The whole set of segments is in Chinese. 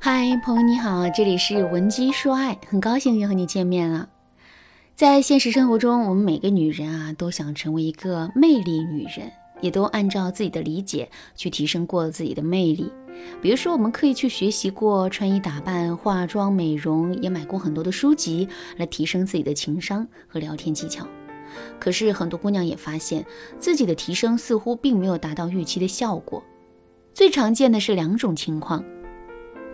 嗨，朋友你好，这里是文姬说爱，很高兴又和你见面了。在现实生活中，我们每个女人啊，都想成为一个魅力女人，也都按照自己的理解去提升过自己的魅力。比如说，我们可以去学习过穿衣打扮、化妆、美容，也买过很多的书籍来提升自己的情商和聊天技巧。可是，很多姑娘也发现自己的提升似乎并没有达到预期的效果。最常见的是两种情况。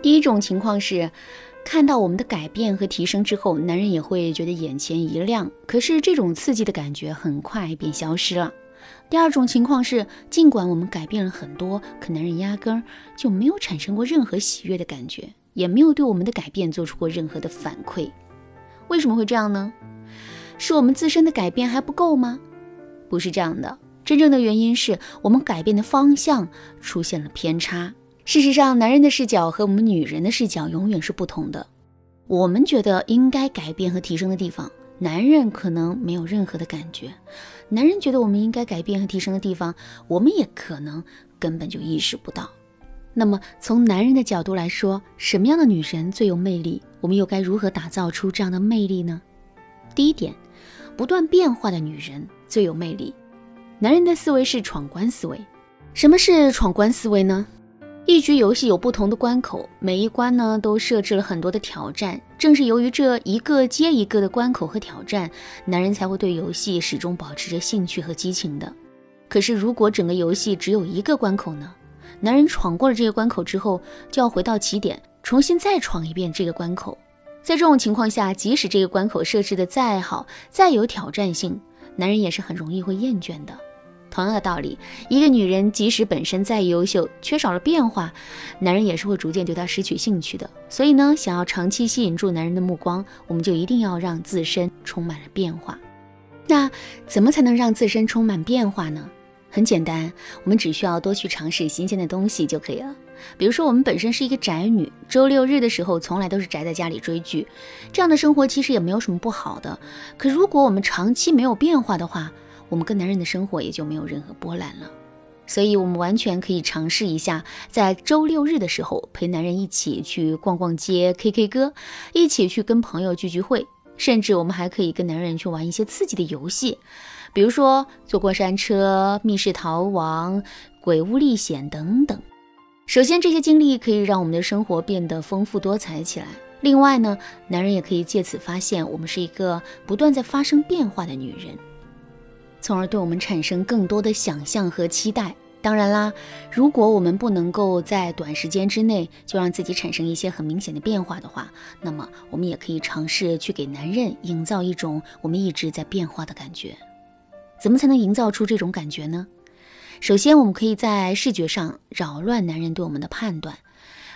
第一种情况是，看到我们的改变和提升之后，男人也会觉得眼前一亮。可是这种刺激的感觉很快便消失了。第二种情况是，尽管我们改变了很多，可男人压根儿就没有产生过任何喜悦的感觉，也没有对我们的改变做出过任何的反馈。为什么会这样呢？是我们自身的改变还不够吗？不是这样的，真正的原因是我们改变的方向出现了偏差。事实上，男人的视角和我们女人的视角永远是不同的。我们觉得应该改变和提升的地方，男人可能没有任何的感觉；男人觉得我们应该改变和提升的地方，我们也可能根本就意识不到。那么，从男人的角度来说，什么样的女人最有魅力？我们又该如何打造出这样的魅力呢？第一点，不断变化的女人最有魅力。男人的思维是闯关思维。什么是闯关思维呢？一局游戏有不同的关口，每一关呢都设置了很多的挑战。正是由于这一个接一个的关口和挑战，男人才会对游戏始终保持着兴趣和激情的。可是，如果整个游戏只有一个关口呢？男人闯过了这个关口之后，就要回到起点，重新再闯一遍这个关口。在这种情况下，即使这个关口设置的再好、再有挑战性，男人也是很容易会厌倦的。同样的道理，一个女人即使本身再优秀，缺少了变化，男人也是会逐渐对她失去兴趣的。所以呢，想要长期吸引住男人的目光，我们就一定要让自身充满了变化。那怎么才能让自身充满变化呢？很简单，我们只需要多去尝试新鲜的东西就可以了。比如说，我们本身是一个宅女，周六日的时候从来都是宅在家里追剧，这样的生活其实也没有什么不好的。可如果我们长期没有变化的话，我们跟男人的生活也就没有任何波澜了，所以，我们完全可以尝试一下，在周六日的时候陪男人一起去逛逛街、K K 歌，一起去跟朋友聚聚会，甚至我们还可以跟男人去玩一些刺激的游戏，比如说坐过山车、密室逃亡、鬼屋历险等等。首先，这些经历可以让我们的生活变得丰富多彩起来。另外呢，男人也可以借此发现我们是一个不断在发生变化的女人。从而对我们产生更多的想象和期待。当然啦，如果我们不能够在短时间之内就让自己产生一些很明显的变化的话，那么我们也可以尝试去给男人营造一种我们一直在变化的感觉。怎么才能营造出这种感觉呢？首先，我们可以在视觉上扰乱男人对我们的判断。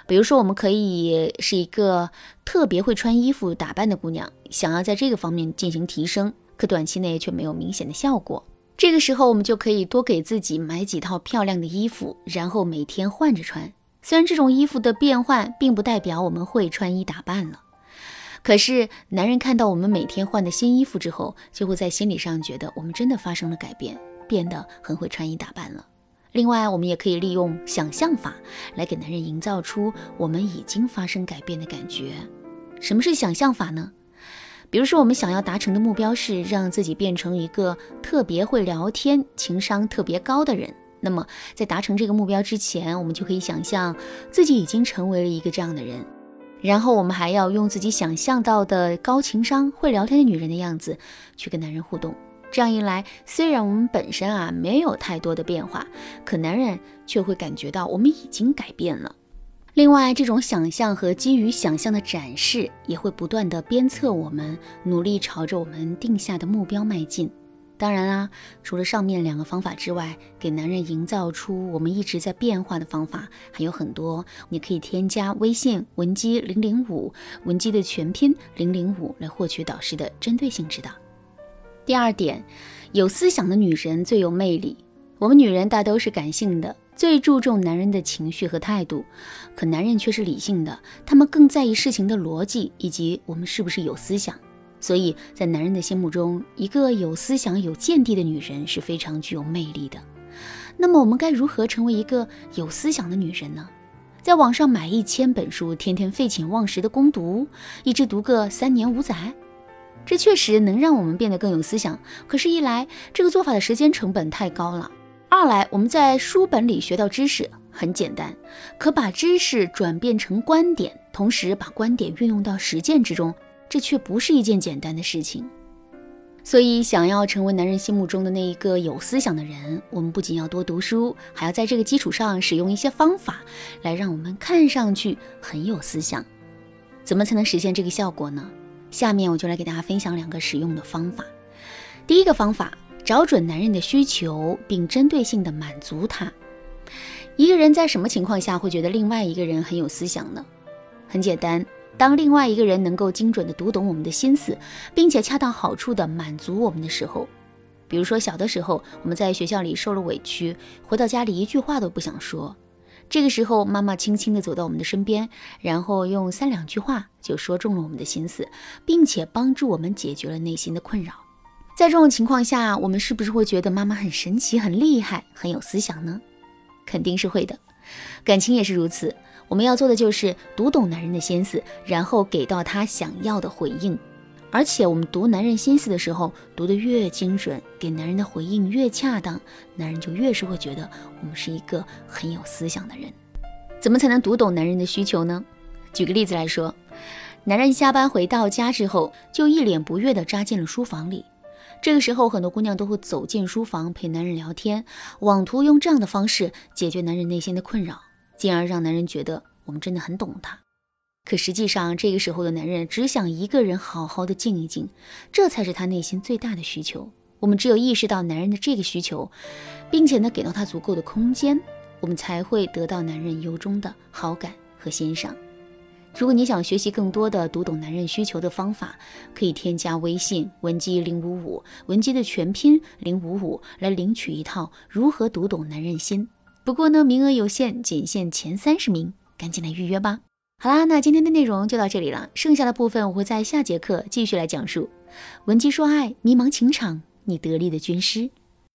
比如说，我们可以是一个特别会穿衣服打扮的姑娘，想要在这个方面进行提升。可短期内却没有明显的效果。这个时候，我们就可以多给自己买几套漂亮的衣服，然后每天换着穿。虽然这种衣服的变换并不代表我们会穿衣打扮了，可是男人看到我们每天换的新衣服之后，就会在心理上觉得我们真的发生了改变，变得很会穿衣打扮了。另外，我们也可以利用想象法来给男人营造出我们已经发生改变的感觉。什么是想象法呢？比如说，我们想要达成的目标是让自己变成一个特别会聊天、情商特别高的人。那么，在达成这个目标之前，我们就可以想象自己已经成为了一个这样的人。然后，我们还要用自己想象到的高情商、会聊天的女人的样子去跟男人互动。这样一来，虽然我们本身啊没有太多的变化，可男人却会感觉到我们已经改变了。另外，这种想象和基于想象的展示，也会不断的鞭策我们努力朝着我们定下的目标迈进。当然啦，除了上面两个方法之外，给男人营造出我们一直在变化的方法还有很多。你可以添加微信文姬零零五，文姬的全拼零零五，来获取导师的针对性指导。第二点，有思想的女人最有魅力。我们女人大都是感性的。最注重男人的情绪和态度，可男人却是理性的，他们更在意事情的逻辑以及我们是不是有思想。所以在男人的心目中，一个有思想、有见地的女人是非常具有魅力的。那么我们该如何成为一个有思想的女人呢？在网上买一千本书，天天废寝忘食的攻读，一直读个三年五载，这确实能让我们变得更有思想。可是，一来这个做法的时间成本太高了；二来我们在书本里学到知识很简单，可把知识转变成观点，同时把观点运用到实践之中，这却不是一件简单的事情。所以，想要成为男人心目中的那一个有思想的人，我们不仅要多读书，还要在这个基础上使用一些方法，来让我们看上去很有思想。怎么才能实现这个效果呢？下面我就来给大家分享两个实用的方法。第一个方法，找准男人的需求，并针对性的满足他。一个人在什么情况下会觉得另外一个人很有思想呢？很简单。当另外一个人能够精准地读懂我们的心思，并且恰到好处地满足我们的时候，比如说小的时候我们在学校里受了委屈，回到家里一句话都不想说，这个时候妈妈轻轻地走到我们的身边，然后用三两句话就说中了我们的心思，并且帮助我们解决了内心的困扰。在这种情况下，我们是不是会觉得妈妈很神奇、很厉害、很有思想呢？肯定是会的。感情也是如此。我们要做的就是读懂男人的心思，然后给到他想要的回应。而且我们读男人心思的时候，读得越精准，给男人的回应越恰当，男人就越是会觉得我们是一个很有思想的人。怎么才能读懂男人的需求呢？举个例子来说，男人下班回到家之后，就一脸不悦地扎进了书房里。这个时候，很多姑娘都会走进书房陪男人聊天，妄图用这样的方式解决男人内心的困扰。进而让男人觉得我们真的很懂他，可实际上这个时候的男人只想一个人好好的静一静，这才是他内心最大的需求。我们只有意识到男人的这个需求，并且呢给到他足够的空间，我们才会得到男人由衷的好感和欣赏。如果你想学习更多的读懂男人需求的方法，可以添加微信文姬零五五，文姬的全拼零五五，来领取一套如何读懂男人心。不过呢，名额有限，仅限前三十名，赶紧来预约吧。好啦，那今天的内容就到这里了，剩下的部分我会在下节课继续来讲述。文姬说爱，迷茫情场，你得力的军师。